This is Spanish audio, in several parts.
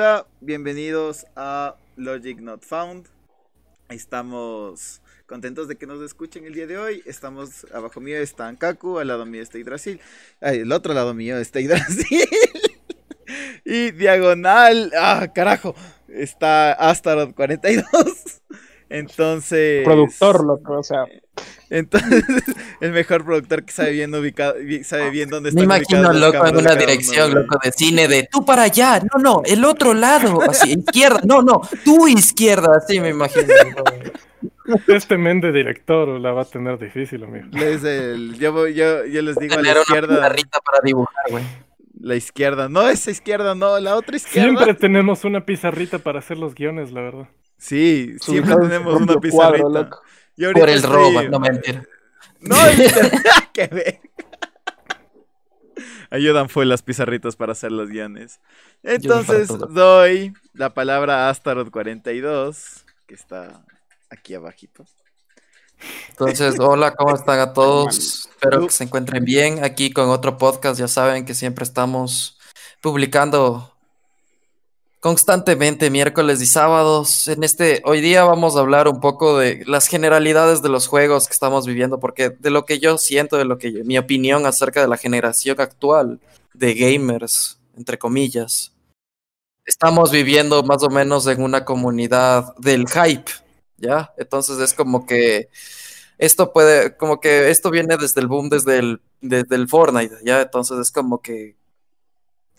Hola, bienvenidos a Logic Not Found. Estamos contentos de que nos escuchen el día de hoy. Estamos abajo mío está Ankaku, al lado mío está Yggdrasil. Ay, el otro lado mío está Yggdrasil. y diagonal, ah, carajo, está Astaroth 42. Entonces. Productor, loco, o sea. Entonces, el mejor productor que sabe bien ubicado, sabe bien dónde está. Me imagino loco en una dirección, loco, de cine de tú para allá, no, no, el otro lado, así, izquierda, no, no, tu izquierda, así me imagino. Este men de director la va a tener difícil, amigo. Es el, yo, yo, yo les digo a la izquierda. Una para dibujar, güey. La izquierda, no esa izquierda, no, la otra izquierda. Siempre tenemos una pizarrita para hacer los guiones, la verdad. Sí, siempre tenemos una pizarrita. Por el robo, no mentir. No, que ver. Ayudan fue las pizarritas para hacer los guiones. Entonces doy la palabra a Astaroth 42, que está aquí abajito. Entonces, hola, ¿cómo están a todos? Espero que se encuentren bien. Aquí con otro podcast, ya saben que siempre estamos publicando constantemente miércoles y sábados. En este, hoy día vamos a hablar un poco de las generalidades de los juegos que estamos viviendo, porque de lo que yo siento, de lo que mi opinión acerca de la generación actual de gamers, entre comillas, estamos viviendo más o menos en una comunidad del hype ¿ya? Entonces es como que esto puede, como que esto viene desde el boom, desde el, desde el Fortnite, ¿ya? Entonces es como que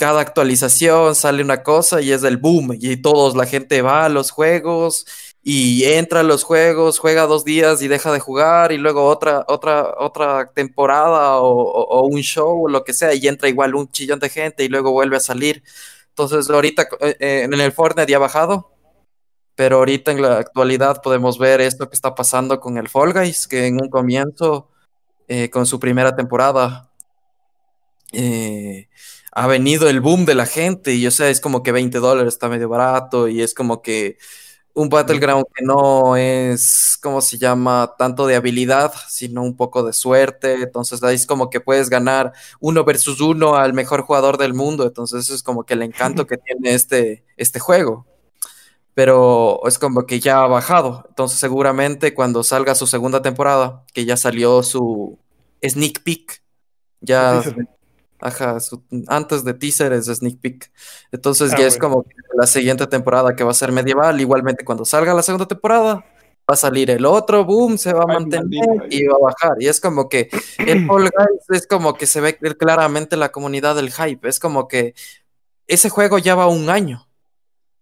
cada actualización sale una cosa y es el boom y todos, la gente va a los juegos y entra a los juegos, juega dos días y deja de jugar y luego otra, otra, otra temporada o, un show o lo que sea y entra igual un chillón de gente y luego vuelve a salir. Entonces ahorita eh, eh, en el Fortnite ya ha bajado, pero ahorita en la actualidad podemos ver esto que está pasando con el Fall Guys, que en un comienzo, eh, con su primera temporada, eh, ha venido el boom de la gente y o sea, es como que 20 dólares está medio barato y es como que un Battleground que no es, ¿cómo se llama? Tanto de habilidad, sino un poco de suerte. Entonces ahí es como que puedes ganar uno versus uno al mejor jugador del mundo. Entonces eso es como que el encanto que tiene este, este juego pero es como que ya ha bajado. Entonces seguramente cuando salga su segunda temporada, que ya salió su sneak peek, ya... Ajá, antes de teaser es sneak peek. Entonces ah, ya es como la siguiente temporada que va a ser medieval. Igualmente cuando salga la segunda temporada, va a salir el otro, boom, se va a mantener y va a bajar. Y es como que el Fall Guys es como que se ve claramente la comunidad del hype. Es como que ese juego ya va un año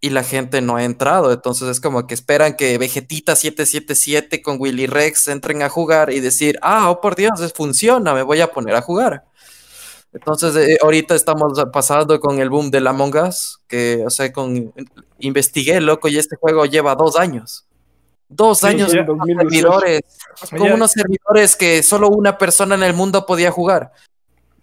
y la gente no ha entrado. Entonces es como que esperan que Vegetita 777 con Willy Rex entren a jugar y decir, ah, oh por Dios, funciona, me voy a poner a jugar. Entonces eh, ahorita estamos pasando con el boom de Among Us, que, o sea, con, investigué, loco, y este juego lleva dos años. Dos años con servidores, con unos servidores que solo una persona en el mundo podía jugar.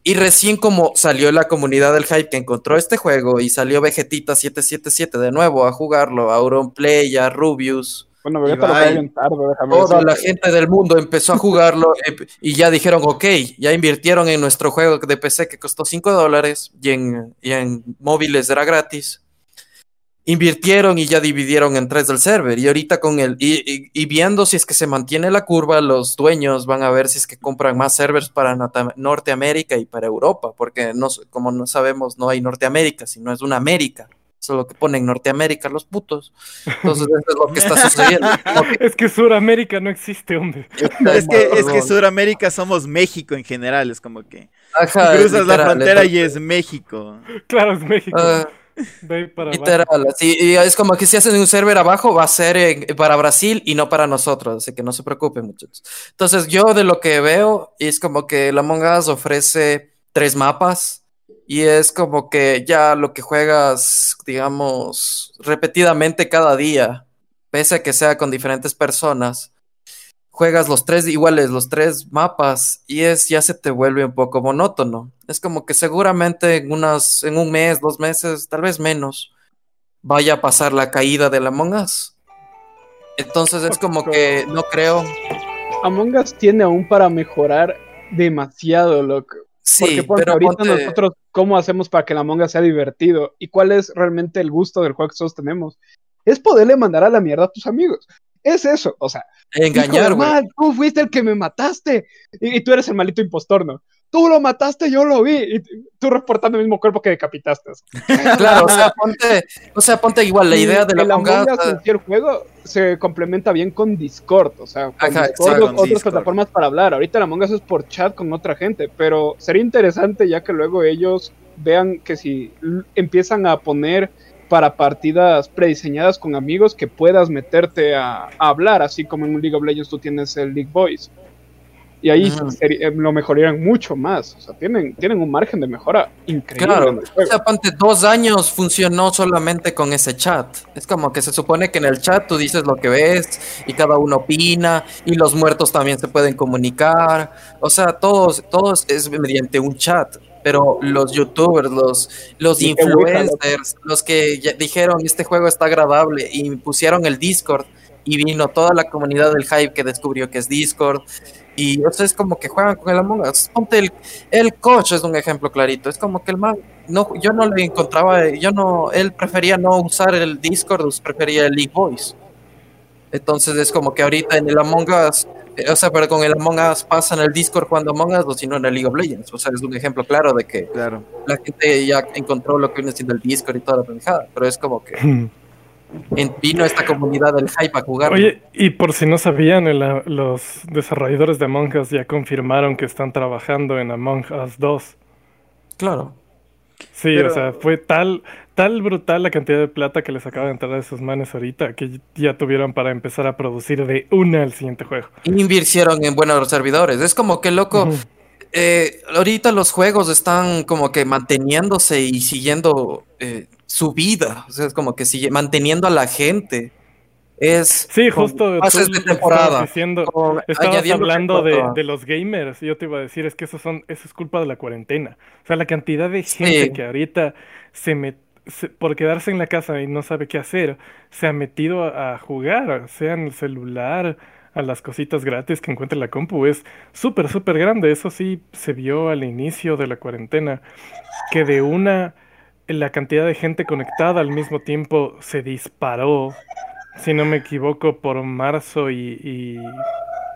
Y recién como salió la comunidad del hype que encontró este juego y salió Vegetita 777 de nuevo a jugarlo, a Auronplay, a Rubius. Bueno, Vegeta lo tarde, Toda la gente del mundo empezó a jugarlo eh, y ya dijeron, ok, ya invirtieron en nuestro juego de PC que costó 5 dólares y en, y en móviles era gratis invirtieron y ya dividieron en tres del server. Y ahorita con el, y, viendo si es que se mantiene la curva, los dueños van a ver si es que compran más servers para Norteamérica y para Europa, porque no, como no sabemos, no hay Norteamérica, sino es una América. Eso es lo que ponen Norteamérica los putos. Entonces, eso es lo que está sucediendo. es que Suramérica no existe, hombre. es que, es que Suramérica somos México en general, es como que cruzas la frontera y es México. Claro, es México. Ah, Literal, así, y es como que si hacen un server abajo va a ser para Brasil y no para nosotros, así que no se preocupen muchachos. Entonces yo de lo que veo es como que la Among Us ofrece tres mapas y es como que ya lo que juegas, digamos, repetidamente cada día, pese a que sea con diferentes personas, juegas los tres iguales, los tres mapas, y es ya se te vuelve un poco monótono. Es como que seguramente en unas, en un mes, dos meses, tal vez menos, vaya a pasar la caída de la Among Us. Entonces es como que no creo. Among Us tiene aún para mejorar demasiado, loco. Sí, Porque, pero ahorita nosotros cómo hacemos para que la monga sea divertido y cuál es realmente el gusto del juego que todos tenemos, es poderle mandar a la mierda a tus amigos. Es eso, o sea, Engañar, güey. mal, tú fuiste el que me mataste y, y tú eres el maldito impostor, ¿no? Tú lo mataste, yo lo vi y tú reportando el mismo cuerpo que decapitaste. Claro, o sea, ponte, o sea, ponte igual la idea de la en sí, el juego se complementa bien con Discord, o sea, con Ajá, Discord exacto, o con otras Discord. plataformas para hablar. Ahorita el Among Us es por chat con otra gente, pero sería interesante ya que luego ellos vean que si empiezan a poner para partidas prediseñadas con amigos que puedas meterte a, a hablar, así como en un League of Legends tú tienes el League Voice. Y ahí eh, lo mejorarían mucho más. O sea, tienen, tienen un margen de mejora increíble. Claro, o sea, ponte dos años funcionó solamente con ese chat. Es como que se supone que en el chat tú dices lo que ves y cada uno opina y los muertos también se pueden comunicar. O sea, todos, todos es mediante un chat. Pero los youtubers, los, los influencers, los que ya dijeron este juego está agradable y pusieron el Discord y vino toda la comunidad del hype que descubrió que es Discord. Y o sea, es como que juegan con el Among Us. Ponte el, el coach es un ejemplo clarito. Es como que el man, no, yo no le encontraba, yo no, él prefería no usar el Discord, us- prefería el League Voice. Entonces es como que ahorita en el Among Us, eh, o sea, pero con el Among Us pasa en el Discord cuando Among Us o si no en el League of Legends. O sea, es un ejemplo claro de que Claro. la gente ya encontró lo que viene siendo el Discord y toda la pendejada. Pero es como que en- vino esta comunidad del hype a jugar. Oye, y por si no sabían, el- los desarrolladores de Among Us ya confirmaron que están trabajando en Among Us 2. claro. Sí, Pero- o sea, fue tal, tal brutal la cantidad de plata que les acaba de entrar a esos manes ahorita que ya tuvieron para empezar a producir de una al siguiente juego. Invirtieron en buenos servidores. Es como que loco. Eh, ahorita los juegos están como que manteniéndose y siguiendo eh, su vida. O sea, es como que sigue manteniendo a la gente. Es Sí, justo pases de estabas temporada. diciendo. con- Estabas añadiendo hablando de, de los gamers y yo te iba a decir, es que eso, son, eso es culpa de la cuarentena. O sea, la cantidad de gente Sí. que ahorita se met- se- por quedarse en la casa y no sabe qué hacer, se ha metido a, a jugar, sea en el celular, a las cositas gratis que encuentra en la compu, es súper, súper grande. Eso sí se vio al inicio de la cuarentena, que de una, la cantidad de gente conectada al mismo tiempo se disparó. Si no me equivoco, por marzo y, y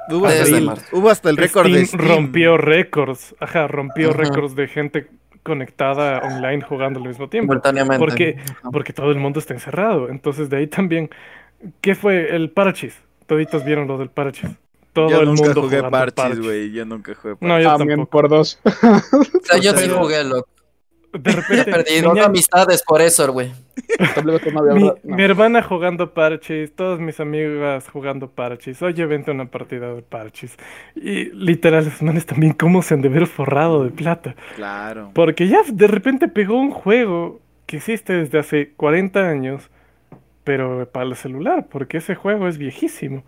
Hubo hasta, hubo hasta el récord de Steam rompió récords. Ajá, rompió récords de gente conectada online jugando al mismo tiempo. simultáneamente. Porque, porque todo el mundo está encerrado. Entonces de ahí también. ¿Qué fue el parchis? Toditos vieron lo del parchis. Todo Yo el nunca mundo jugué jugando parches, güey. Yo nunca jugué parches. No, yo También tampoco. por dos. O sea, yo sí jugué, loco. De He repente, perdido mi, amistades por eso, güey. Mi- no. mi hermana jugando parchis, todas mis amigas jugando parchis. Oye, vente una partida de parchis. Y literal, esos manes también, ¿cómo se han de ver forrado de plata? Claro. Porque ya de repente pegó un juego que existe desde hace 40 años, pero para el celular, porque ese juego es viejísimo.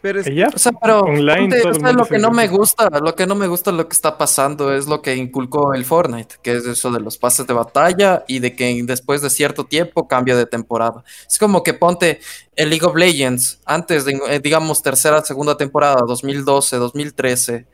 Pero es Y ya, O sea, pero Online, ponte, todo o el sea, mundo lo que no me gusta, lo que no me gusta lo que está pasando es lo que inculcó el Fortnite, que es eso de los pases de batalla y de que después de cierto tiempo cambia de temporada. Es como que ponte el League of Legends, antes de, eh, digamos, tercera, segunda temporada, 2012, 2013,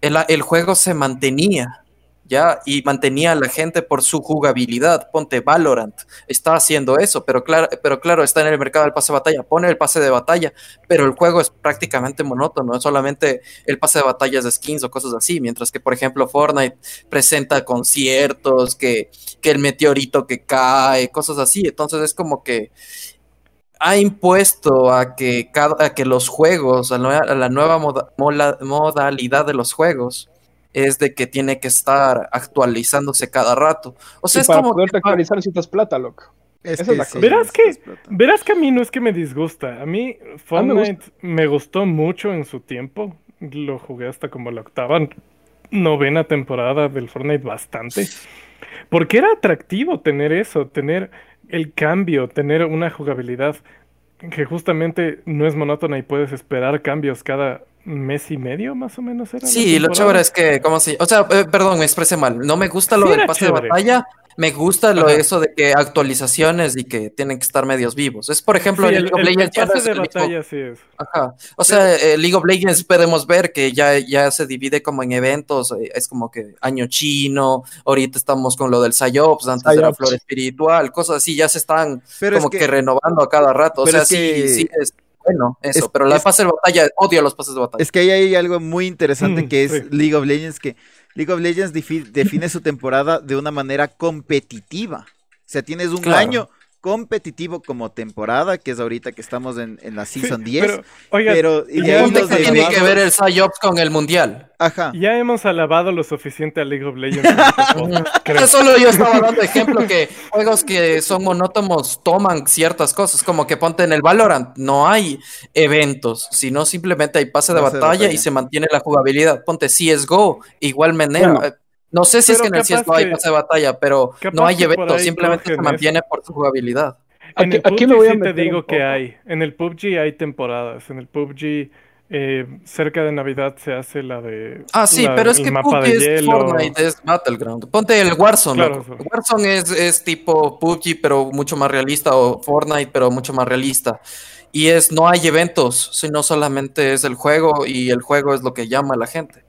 el, el juego se mantenía, ¿ya? Y mantenía a la gente por su jugabilidad. Ponte Valorant, está haciendo eso, pero claro, pero claro, está en el mercado del pase de batalla, pone el pase de batalla, pero el juego es prácticamente monótono, solamente el pase de batalla es de skins o cosas así, mientras que, por ejemplo, Fortnite presenta conciertos, que, que el meteorito que cae, cosas así, entonces es como que ha impuesto a que, cada, a que los juegos, a la, nueva modalidad de los juegos, es de que tiene que estar actualizándose cada rato. O sea, Y es para como poderte que- actualizar necesitas plata, loco. Es Esa es la sí, cosa. Verás que-. Verás que a mí no es que me disgusta. A mí Fortnite gusta. me gustó mucho en su tiempo. Lo jugué hasta como la octava, novena temporada del Fortnite bastante. Porque era atractivo tener eso, tener el cambio, tener una jugabilidad que justamente no es monótona y puedes esperar cambios cada mes y medio, más o menos. Era Sí, lo chévere es que, ¿cómo se O sea, eh, perdón, me expresé mal. No me gusta lo Sí del pase chévere. de batalla, Me gusta lo Ajá. eso de que actualizaciones y que tienen que estar medios vivos. Es por ejemplo Sí, League el, of el- el Legends ya no pase de el mismo- batalla sí es. Ajá. O sea, eh, League of Legends podemos ver que ya, ya se divide como en eventos, eh, es como que año chino, ahorita estamos con lo del Psyops, antes era Psyops. flor espiritual, cosas así, ya se están Pero como es que- que, renovando a cada rato. O sea, es sí, sí, es bueno eso, es- pero la es- fase de batalla, odio los pases de batalla. Es que ahí hay algo muy interesante Mm, que es sí. League of Legends, que League of Legends defi- define su temporada de una manera competitiva. O sea, tienes un Claro. año competitivo como temporada, que es ahorita que estamos en, en la Season 10. pero, oiga, pero y ya que tiene que ver el Psyops con el mundial. Ajá. ya hemos alabado lo suficiente a League of Legends. este creo. Eso solo yo estaba dando ejemplo que juegos que son monótonos toman ciertas cosas, como que ponte en el Valorant, no hay eventos, sino simplemente hay pase de, Pase de batalla, batalla. y se mantiene la jugabilidad. Ponte CSGO, igual manera. Bueno. No sé si es que en el CSGO hay pase de batalla, pero no hay eventos, simplemente se mantiene por su jugabilidad. En Aquí- el aquí PUBG me voy a sí te digo que hay. En el PUBG hay temporadas. En el PUBG, eh, cerca de Navidad se hace la de. Ah, sí, la- pero es que PUBG de es hielo. Fortnite, es Battleground. Ponte el Warzone, Claro, loco. Warzone es, es tipo PUBG, pero mucho más realista, o Fortnite, pero mucho más realista. Y es, no hay eventos, sino solamente es el juego, y el juego es lo que llama a la gente.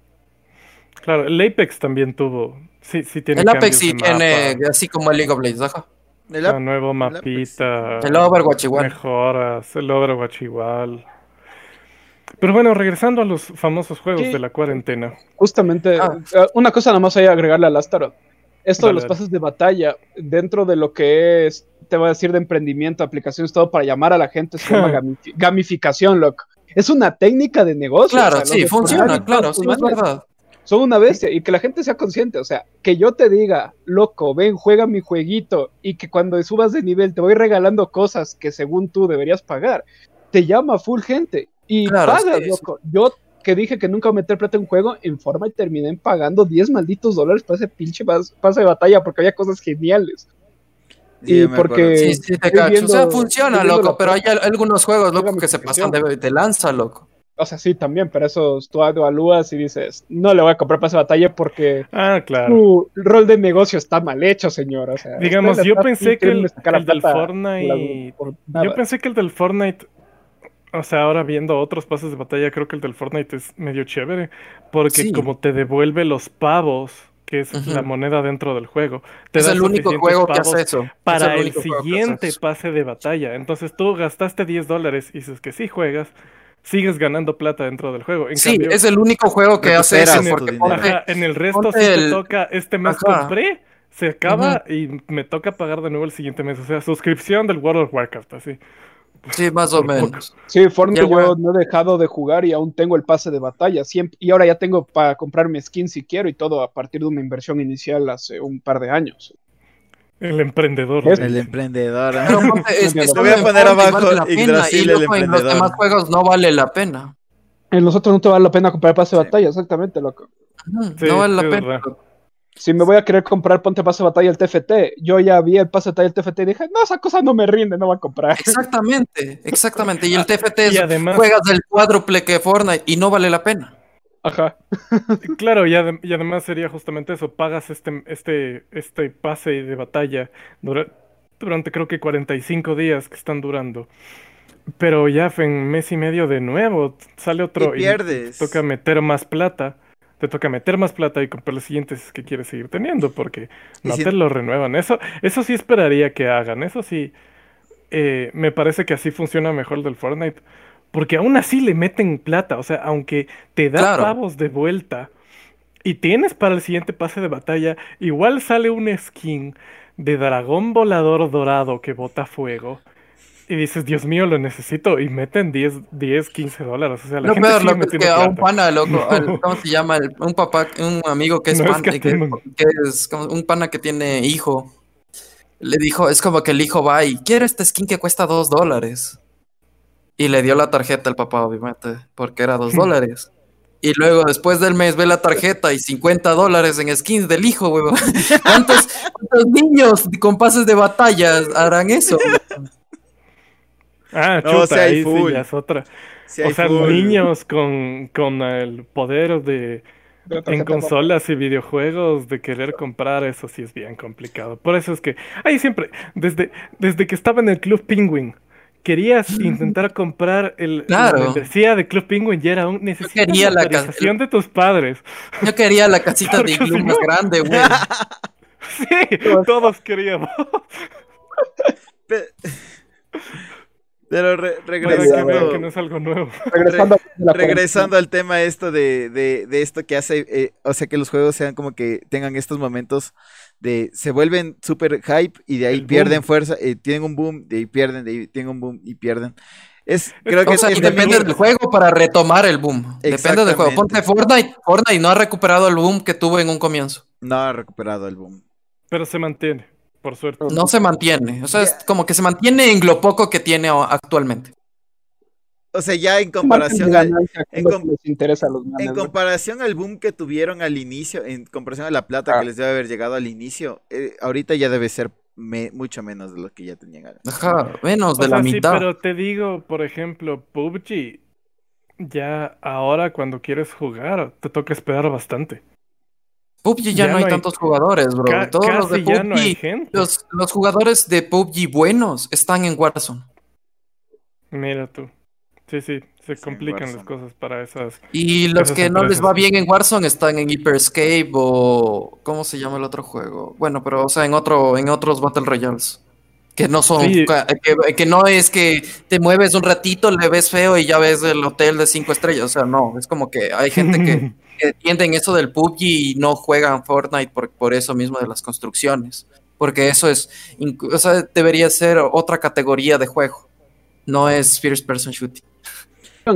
Claro, el Apex también tuvo. Sí, sí tiene el Apex sí tiene, así como el League of Legends, ajá. El la ap- nuevo mapita. El Overwatch igual. Mejoras, el Overwatch igual. Pero bueno, regresando a los famosos juegos Sí. de la cuarentena. Justamente, Ah. eh, una cosa nada más hay que agregarle al Astaroth. Esto de los pases de batalla, dentro de lo que es, te voy a decir, de emprendimiento, aplicaciones, todo para llamar a la gente, se llama gamifi- gamificación, loco. Es una técnica de negocio. Claro, o sea, sí, funciona, claro, sí, es verdad. Son una bestia y que la gente sea consciente. O sea, que yo te diga, loco, ven, juega mi jueguito y que cuando subas de nivel te voy regalando cosas que según tú deberías pagar, te llama full gente y Claro, pagas, loco. Yo que dije que nunca voy a meter plata en un juego, en forma y terminé pagando 10 malditos dólares para ese pinche pas- pase de batalla porque había cosas geniales. Sí, y porque-. Sí, sí, te cacho. o sea, funciona, loco, pero hay algunos juegos, loco, que se pasan de, de lanza, loco. O sea, sí, también, pero eso tú evalúas y dices, no le voy a comprar pase de batalla porque Ah, claro. tu rol de negocio está mal hecho, señor. O sea, Digamos, yo pensé que el, del Fortnite. Yo pensé que el del Fortnite. O sea, ahora viendo otros pases de batalla, creo que el del Fortnite es medio chévere. Porque Sí. como te devuelve los pavos, que es la moneda dentro del juego, te Es da el único juego que hace eso. Es para el, siguiente pase de batalla. Entonces tú gastaste 10 dólares y dices que sí juegas, sigues ganando plata dentro del juego. En Sí, cambio, es el único juego que hace eso, porque dinero. ponte- ajá, en el resto sí te el- toca, este mes Ajá. compré, se acaba y me toca pagar de nuevo el siguiente mes. O sea, suscripción del World of Warcraft, así. Sí, más o menos. Sí, Fortnite Ya, yo no he dejado de jugar y aún tengo el pase de batalla. Siempre, y ahora ya tengo para comprarme skins si quiero y todo a partir de una inversión inicial hace un par de años. El emprendedor. Es- El emprendedor. ¿ah? Pero ponte, es solo voy a poner abajo vale Yggdrasil, el en los demás juegos no vale la pena. En los otros no te vale la pena comprar pase de Sí. batalla, exactamente, loco. Sí, no vale la es pena. verdad. Si me voy a querer comprar ponte pase de batalla el TFT, yo ya vi el pase de batalla el TFT y dije, no, esa cosa no me rinde, no voy a comprar. Exactamente, exactamente. Y el TFT Y es, además, juegas del cuádruple que Fortnite y no vale la pena. Ajá. claro, y, adem- y además sería justamente eso, pagas este, este, este pase de batalla dura- durante creo que 45 días que están durando. Pero ya en mes y medio de nuevo sale otro Y pierdes. te toca meter más plata. Te toca meter más plata y comprar los siguientes si es que quieres seguir teniendo, porque no si- te lo renuevan. Eso, eso sí esperaría que hagan. Eso sí, eh, me parece que así funciona mejor el del Fortnite. Porque aún así le meten plata. O sea, aunque te da Claro. pavos de vuelta y tienes para el siguiente pase de batalla, igual sale un skin de dragón volador dorado que bota fuego. Y dices, Dios mío, lo necesito. Y meten 10, 10 15 dólares. O sea, la Lo gente peor, sigue loco, es que a un pana, loco, al- ¿cómo se llama? El- un papá, un amigo que es, No pan- que, escatiman. que es como un pana que tiene hijo. Le dijo, es como que el hijo va y quiere este skin que cuesta dos dólares. Y le dio la tarjeta al papá, obviamente, porque era dos dólares. Y luego, después del mes, ve la tarjeta y 50 dólares en skins del hijo, huevón. ¿Cuántos, cuántos niños con pases de batalla harán eso? Ah, No, chuta, sí hay ahí sí full. ya es otra. Sí, o sea, full. niños con, con el poder de, En consolas y videojuegos, de querer comprar, eso sí es bien complicado. Por eso es que, ahí siempre, desde, desde que estaba en el Club Penguin, querías intentar comprar el, Claro. la membresía de Club Penguin y era un necesitas quería la autorización de tus padres. Yo quería la casita de iglú más grande, güey. Sí, todos queríamos. Pe- Pero re- Para que regresando, que no es algo nuevo. Regresando al tema esto de, de, de esto que hace, eh, o sea, que los juegos sean como que tengan estos momentos de se vuelven súper hype y de ahí El pierden boom. fuerza, eh, tienen un boom, de ahí pierden, de ahí tienen un boom y pierden. Es, creo que O sea, es depende del juego para retomar el boom. Depende del juego. Ponte Fortnite. Fortnite no ha recuperado el boom que tuvo en un comienzo. no ha recuperado el boom. Pero se mantiene, por suerte. No se mantiene. O sea, es como que se mantiene en lo poco que tiene actualmente. O sea, ya en comparación al, en es lo com- que les interesa a los en manes, ¿no? comparación al boom que tuvieron al inicio, en comparación a la plata Ah. que les debe haber llegado al inicio, eh, ahorita ya debe ser me- mucho menos de lo que ya tenían. antes. Ajá, menos O de la sea, sí, mitad. pero te digo, por ejemplo, PUBG, ya ahora cuando quieres jugar, te toca esperar bastante. PUBG ya, ya no hay no hay- tantos jugadores, bro. Ca- Todos los de casi ya no hay PUBG, gente. los, los jugadores de PUBG buenos están en Warzone. Mira tú. Sí, sí, se Sí, complican las cosas para esas. Y los Esas que no les va bien en Warzone están en Hyperscape o... ¿Cómo se llama el otro juego? Bueno, pero o sea, en otro, en otros Battle Royales. Que no son... Sí. Que, que no es que te mueves un ratito, le ves feo y ya ves el hotel de cinco estrellas. O sea, no. Es como que hay gente que, que entienden eso del PUBG y no juegan Fortnite por, por eso mismo de las construcciones. Porque eso es... O sea, debería ser otra categoría de juego. No es First Person Shooting.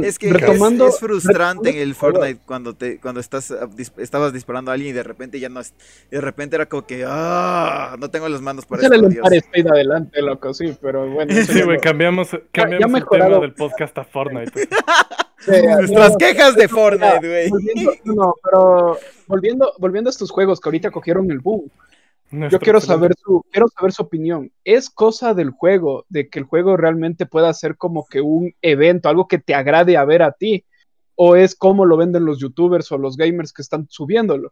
Es que es- retomando, es, frustrante en retomando el. Fortnite cuando te cuando estás ah, dis- estabas disparando a alguien y de repente ya no es- y de repente era como que ah no tengo las manos para esto, Dios. Adelante, loco, sí, pero bueno. Sí, güey, cambiamos, cambiamos el mejorado. tema del podcast a Fortnite. sí, Nuestras no, quejas de Fortnite, güey. no, pero volviendo, volviendo a estos juegos que ahorita cogieron el boom, yo quiero excelente- saber su, quiero saber su opinión. ¿Es cosa del juego, de que el juego realmente pueda ser como que un evento, algo que te agrade a ver a ti? ¿O es como lo venden los youtubers o los gamers que están subiéndolo?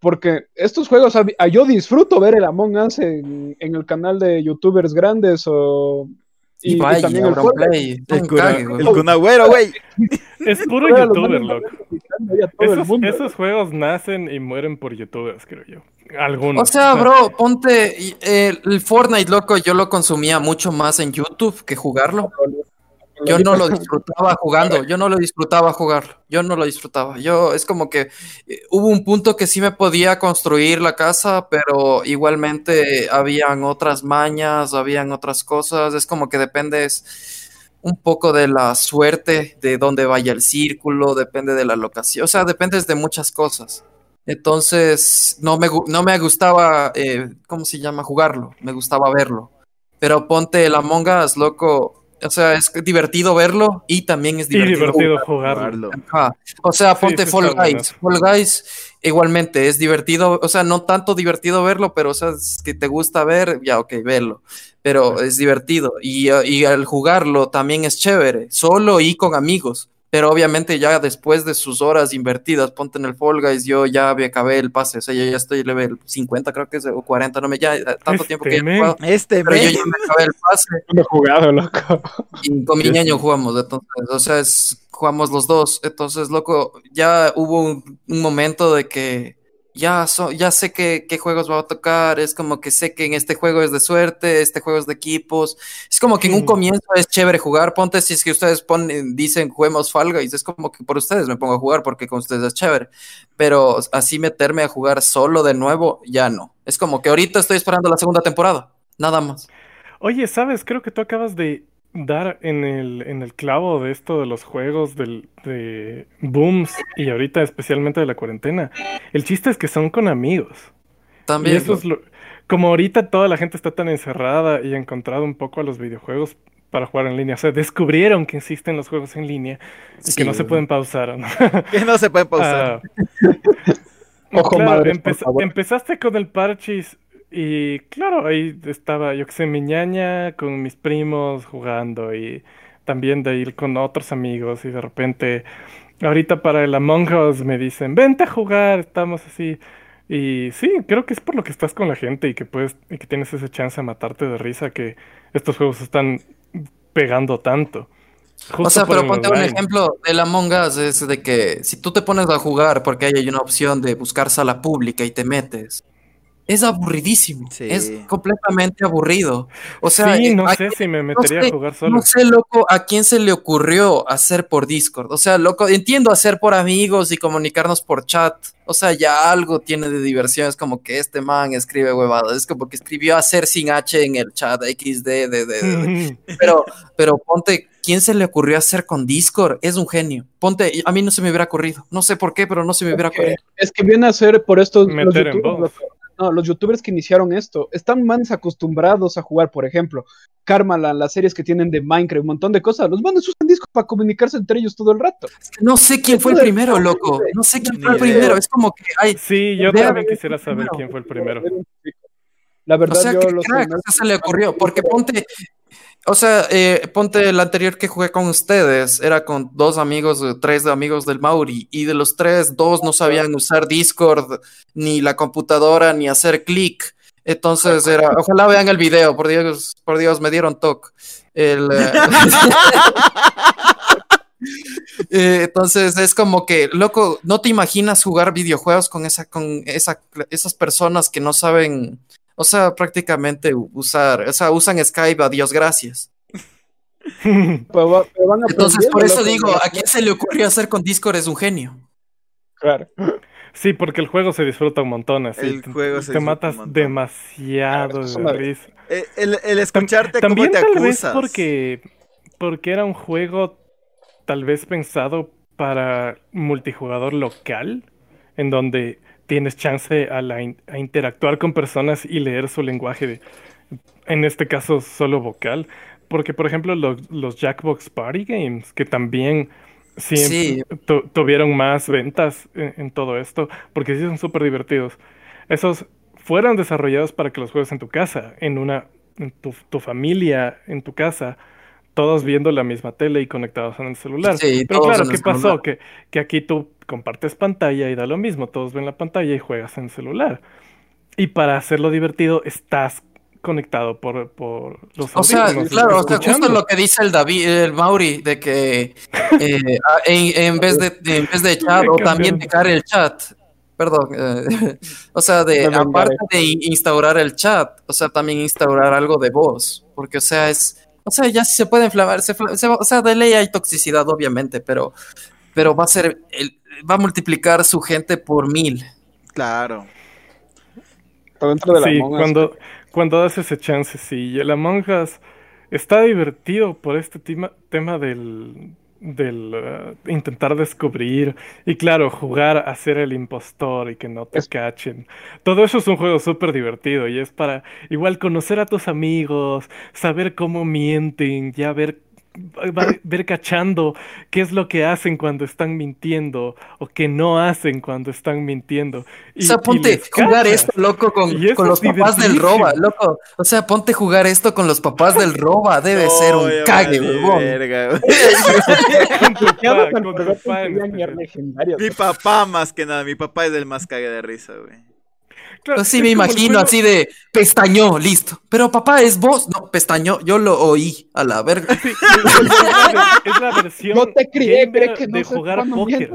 Porque estos juegos, yo disfruto ver el Among Us en, en el canal de youtubers grandes o... Y, vaya, también el Auronplay. El, cague, güey. el. Es puro youtuber, loco. Esos, juegos nacen y mueren por youtubers, creo yo. Algunos. O sea, bro, ponte eh, el Fortnite, loco, yo lo consumía mucho más en YouTube que jugarlo. Yo no lo disfrutaba jugando, yo no lo disfrutaba jugarlo, yo no lo disfrutaba. Yo es como que eh, hubo un punto que sí me podía construir la casa, pero igualmente habían otras mañas, habían otras cosas, es como que dependes un poco de la suerte, de dónde vaya el círculo, depende de la locación, o sea, dependes de muchas cosas. Entonces, no me, no me gustaba, eh, ¿cómo se llama? Jugarlo, me gustaba verlo. Pero ponte el Among Us, loco. O sea, es divertido verlo y también es y divertido. jugarlo. O sea, ponte sí Fall Guys. Fall Guys igualmente es divertido, o sea, no tanto divertido verlo, pero o sea, es que te gusta ver, ya, ok, verlo. Pero es divertido. Y, y al jugarlo también es chévere, solo y con amigos. Pero obviamente ya después de sus horas invertidas, ponte en el Fall Guys, yo ya me acabé el pase, o sea, yo ya estoy level 50 creo que es, o 40, no me, ya eh, tanto Este tiempo que ya men. juego, Este pero yo ya me acabé el pase. No he jugado, loco. Y con mi ñaño jugamos, entonces, o sea, es- jugamos los dos. Entonces, loco, ya hubo un, un momento de que ya, so- ya sé qué, qué juegos va a tocar. Es como que sé que en este juego es de suerte, este juego es de equipos. Es como que en un Mm. comienzo es chévere jugar. Ponte si es que ustedes ponen, dicen juguemos Fall Guys, es como que por ustedes me pongo a jugar porque con ustedes es chévere. Pero así meterme a jugar solo de nuevo, ya no. Es como que ahorita estoy esperando la segunda temporada. Nada más. Oye, ¿sabes? Creo que tú acabas de dar en el, en el clavo de esto de los juegos del, de booms y ahorita especialmente de la cuarentena. El chiste es que son con amigos. También. Y eso es lo... Como ahorita toda la gente está tan encerrada y ha encontrado un poco a los videojuegos para jugar en línea. O sea, descubrieron que existen los juegos en línea y Sí, que no se pueden pausar. ¿no? Que no se puede pausar. Ah, Ojo, claro, favor. empezaste con el parchis y claro, ahí estaba, yo que sé, mi ñaña con mis primos jugando y también de ir con otros amigos y de repente ahorita para el Among Us me dicen, vente a jugar, estamos así. Y sí, creo que es por lo que estás con la gente y que puedes, y que tienes esa chance de matarte de risa que estos juegos están pegando tanto. o sea, pero ponte un ejemplo del Among Us, es de que si tú te pones a jugar porque hay una opción de buscar sala pública y te metes, es aburridísimo. Es completamente aburrido. O sea, sí, no sé si me metería a jugar solo. No sé, loco, a quién se le ocurrió hacer por Discord. O sea, loco, entiendo hacer por amigos y comunicarnos por chat. O sea, ya algo tiene de diversión. Es como que este man escribe huevadas. Es como que escribió hacer sin H en el chat XD. De, pero, pero ponte, ¿quién se le ocurrió hacer con Discord? Es un genio. Ponte, a mí no se me hubiera ocurrido. No sé por qué, pero no se me hubiera ocurrido. Es que viene a ser por esto. Meter en voz. No, los youtubers que iniciaron esto están más acostumbrados a jugar, por ejemplo, Karmaland, las series que tienen de Minecraft, un montón de cosas. Los manes usan discos para comunicarse entre ellos todo el rato. No sé quién fue el primero, loco. No sé quién fue el primero. Es como que hay. Sí, yo también quisiera saber quién fue el primero. La verdad, o sea, yo se le ocurrió, porque ponte, o sea, eh, ponte el anterior que jugué con ustedes, era con dos amigos, tres amigos del Mauri, y de los tres, dos no sabían usar Discord, ni la computadora, ni hacer clic. Entonces era, ojalá vean el video, por Dios, por Dios, me dieron toque. Eh, eh, entonces es como que, loco, no te imaginas jugar videojuegos con esa, con esa, esas personas que no saben o sea, prácticamente usar, o sea, usan Skype a Dios gracias. Entonces, por eso digo, ¿a quién se le ocurrió hacer con Discord es un genio? Claro. Sí, porque el juego se disfruta un montón, así. El juego te, te matas demasiado de risa. Eh, el, el, escucharte También te tal vez porque, porque era un juego tal vez pensado para multijugador local, en donde tienes chance a, la interactuar con personas y leer su lenguaje, de, en este caso solo vocal. Porque, por ejemplo, los, Jackbox Party Games, que también siempre tuvieron más ventas en, todo esto, porque sí son súper divertidos. Esos fueron desarrollados para que los juegues en tu casa, en una, en tu, tu familia, en tu casa todos viendo la misma tele y conectados en el celular. Pero claro, ¿qué pasó? Que, que, aquí tú compartes pantalla y da lo mismo, todos ven la pantalla y juegas en el celular. Y para hacerlo divertido estás conectado por, por los O sea, claro, o sea, justo lo que dice el David, el Mauri, de que eh, en, vez de, en vez de chat o también dejar el chat, perdón, eh, o sea, de aparte de instaurar el chat, o sea, también instaurar algo de voz, porque o sea, es o sea, ya se puede inflamar, se, o sea, de ley hay toxicidad, obviamente, pero, pero va a ser, el, va a multiplicar su gente por mil. Claro. sí, cuando, cuando das ese chance, sí. Y el Among Us está divertido por este tema, tema del, del eh, intentar descubrir y claro, jugar a ser el impostor y que no te cachen. Todo eso es un juego súper divertido y es para igual conocer a tus amigos, saber cómo mienten, ya ver ver cachando qué es lo que hacen cuando están mintiendo o qué no hacen cuando están mintiendo. o sea, ponte jugar esto, loco, con, los papás del roba, loco. O sea, ponte jugar esto con los papás del roba. Debe ser un cague, huevón. Mi papá más que nada, mi papá es el más cague de risa, güey. Así me imagino, así de pestañó, listo. Pero papá, ¿es vos? No, pestañó, yo lo oí a la verga. es la versión no te crié, que no de jugar póker.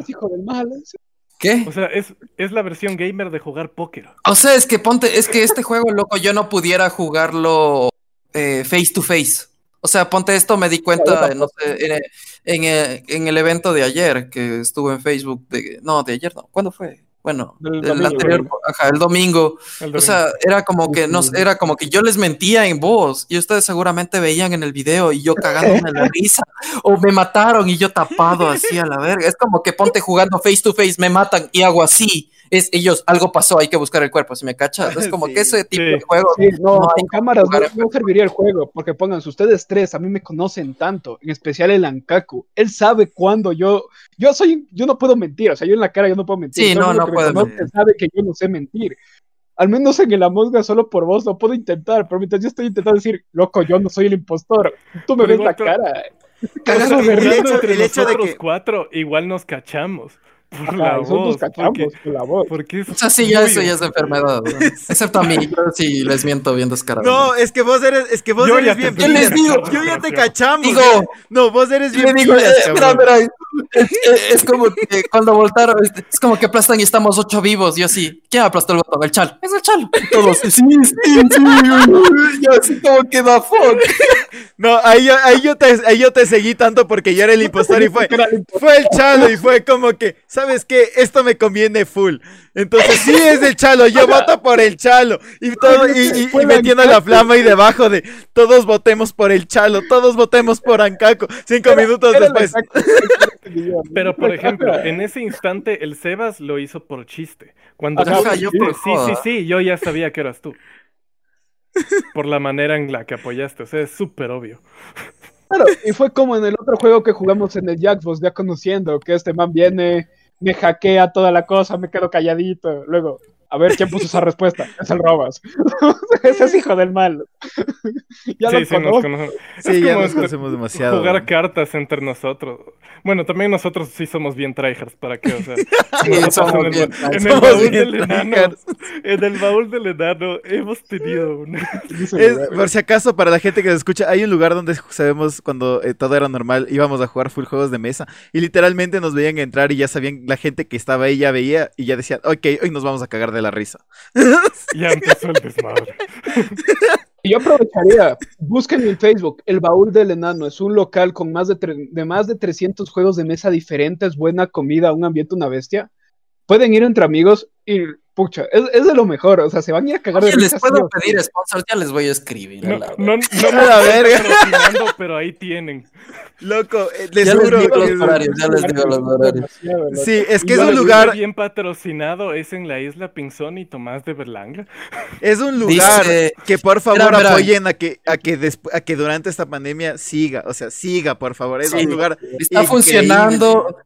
¿Qué? O sea, es, es, la versión gamer de jugar póker. O sea, es que ponte, es que este juego, loco, yo no pudiera jugarlo eh, face to face. O sea, ponte esto, me di cuenta, no sé, en, en, el evento de ayer que estuvo en Facebook, de, no, de ayer no, ¿cuándo fue? Bueno, el, domingo, anterior, ajá, el, domingo. O sea, era como que no, era como que yo les mentía en voz y ustedes seguramente veían en el video y yo cagándome la risa o me mataron y yo tapado así a la verga. Es como que ponte jugando face to face, me matan y hago así es ellos, algo pasó, hay que buscar el cuerpo, si me cachas. Es como que ese tipo de juego. no, con cámaras no, serviría el juego, porque pónganse, ustedes tres a mí me conocen tanto, en especial el Ankaku. Él sabe cuándo yo, yo soy, yo no puedo mentir, o sea, yo en la cara yo no puedo mentir. Sí, no, no puedo. sabe que yo no sé mentir. Al menos en el Among solo por vos lo puedo intentar, pero mientras yo estoy intentando decir, loco, yo no soy el impostor, tú me ves la cara. El hecho- entre el hecho de que- cuatro, igual nos cachamos. Por la voz. Porque, con la voz. porque es O sea, sí, ya eso ya es enfermedad. ¿no? Excepto a mí, yo sí les miento bien descarado. No, es que vos eres, es que vos Yo eres te bien les digo? Yo ya te cachamos. Digo, no, vos eres bien digo, pilas, eh, espera, espera, es, es- es como que cuando voltaron, es, es como que aplastan y estamos ocho vivos. Yo así, ¿quién aplastó el botón? El chal. Es el chal. Y todos, sí, sí, sí. Yo así como que da fuck. No, ahí yo, ahí, yo te, ahí yo te seguí tanto porque yo era el impostor y fue, fue el chalo y fue como que, ¿sabes qué? Esto me conviene full. Entonces sí es el chalo, yo voto por el chalo. Y todo, y, y- y metiendo la flama y debajo de todos votemos por el chalo, todos votemos por Ancaco. Cinco minutos Era después. Pero, por ejemplo, en ese instante el Sebas lo hizo por chiste. Cuando Ajá, tú yo por sí, sí, sí, yo ya sabía que eras tú. Por la manera en la que apoyaste, o sea, es súper obvio. Claro, y fue como en el otro juego que jugamos en el Jackbox, ya conociendo que este man viene, me hackea toda la cosa, me quedo calladito. Luego, a ver quién puso esa respuesta. Es el Robas. Ese es hijo del mal. ya sí, lo sí, nos conocemos. Sí, Es ya como nos conocemos demasiado. Jugar cartas entre nosotros. Bueno, también nosotros sí somos bien tryhards, ¿para qué? O sea, Sí, somos en, el, bien en el baúl del enano, en el baúl del enano hemos tenido una... Es, por si acaso, para la gente que nos escucha, hay un lugar donde sabemos cuando eh, todo era normal, íbamos a jugar full juegos de mesa y literalmente nos veían entrar y ya sabían, la gente que estaba ahí ya veía y ya decían, ok, hoy nos vamos a cagar de la risa. Ya empezó el desmadre. Y yo aprovecharía, busquen en Facebook, El Baúl del Enano, es un local con más de, tre- de más de 300 juegos de mesa diferentes, buena comida, un ambiente, una bestia. Pueden ir entre amigos y, pucha, es, es de lo mejor, o sea, se van a ir a cagar de Oye, les risa. sí puedo pedir sponsors, ya les voy a escribir. a No, la no, me la verga. pero ahí tienen. Loco, eh, les Ya les juro digo que los horarios, ya les digo los horarios. Sí, es que Y es un les lugar, digo bien patrocinado, es en la isla Pinzón y Tomás de Berlanga. es un lugar Dice- que por favor Verán, verán. apoyen a que, a que a que durante esta pandemia siga, o sea, siga, por favor, es Sí. un lugar Está increíble. funcionando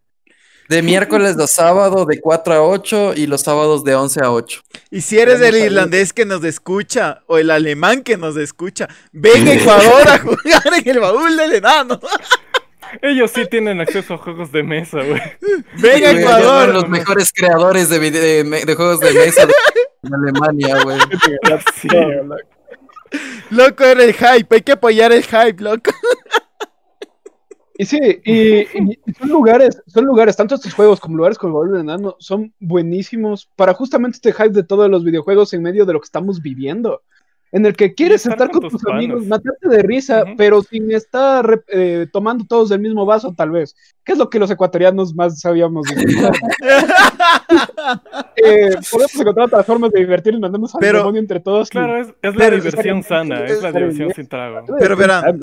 de miércoles a sábado de 4 a 8 y los sábados de 11 a 8. Y si eres el irlandés que nos escucha o el alemán que nos escucha, ven a Ecuador a jugar en el baúl del enano. Ellos sí tienen acceso a juegos de mesa, güey. Ven a Ecuador. son los mejores creadores de, de, de juegos de mesa de, de Alemania, güey. Sí. Todo, loco. Loco, era el hype, hay que apoyar el hype, loco. Y sí, y, son lugares, son lugares, tanto estos juegos como lugares como el Baúl del Enano, son buenísimos para justamente este hype de todos los videojuegos en medio de lo que estamos viviendo. En el que quieres estar estar con con tus tus amigos, panas. matarte de risa, Ujú. pero sin estar eh, tomando todos del mismo vaso, tal vez. Que es lo que los ecuatorianos más sabíamos eh, podemos encontrar otras formas de divertirnos, mandamos al Pero- demonio entre todos. y- Claro, es, es la diversión sana, es la diversión sin trago. Pero verán,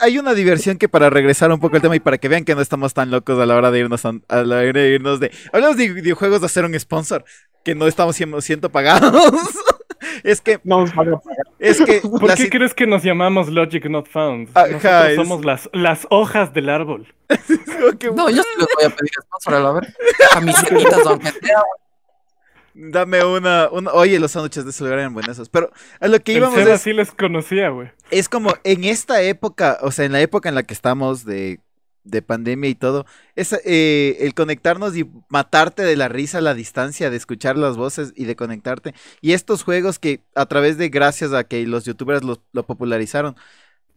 Hay una diversión que para regresar un poco al tema y para que vean que no estamos tan locos a la hora de irnos a, a la hora de irnos de hablamos de videojuegos de hacer un sponsor que no estamos siendo, siendo pagados. es que No a es que ¿Por qué crees que nos llamamos Logic Not Found? Ajá, Nosotros es- somos las, las hojas del árbol. No, yo sí les voy a pedir sponsor a la ver. Camisetitas, aunque sea. dame una, una oye los sándwiches de ese lugar eran buenos pero a lo que íbamos es, sí les conocía, güey. es como en esta época o sea en la época en la que estamos de de pandemia y todo, es eh, el conectarnos y matarte de la risa a la distancia, de escuchar las voces y de conectarte. Y estos juegos que a través de gracias a que los youtubers los- lo popularizaron,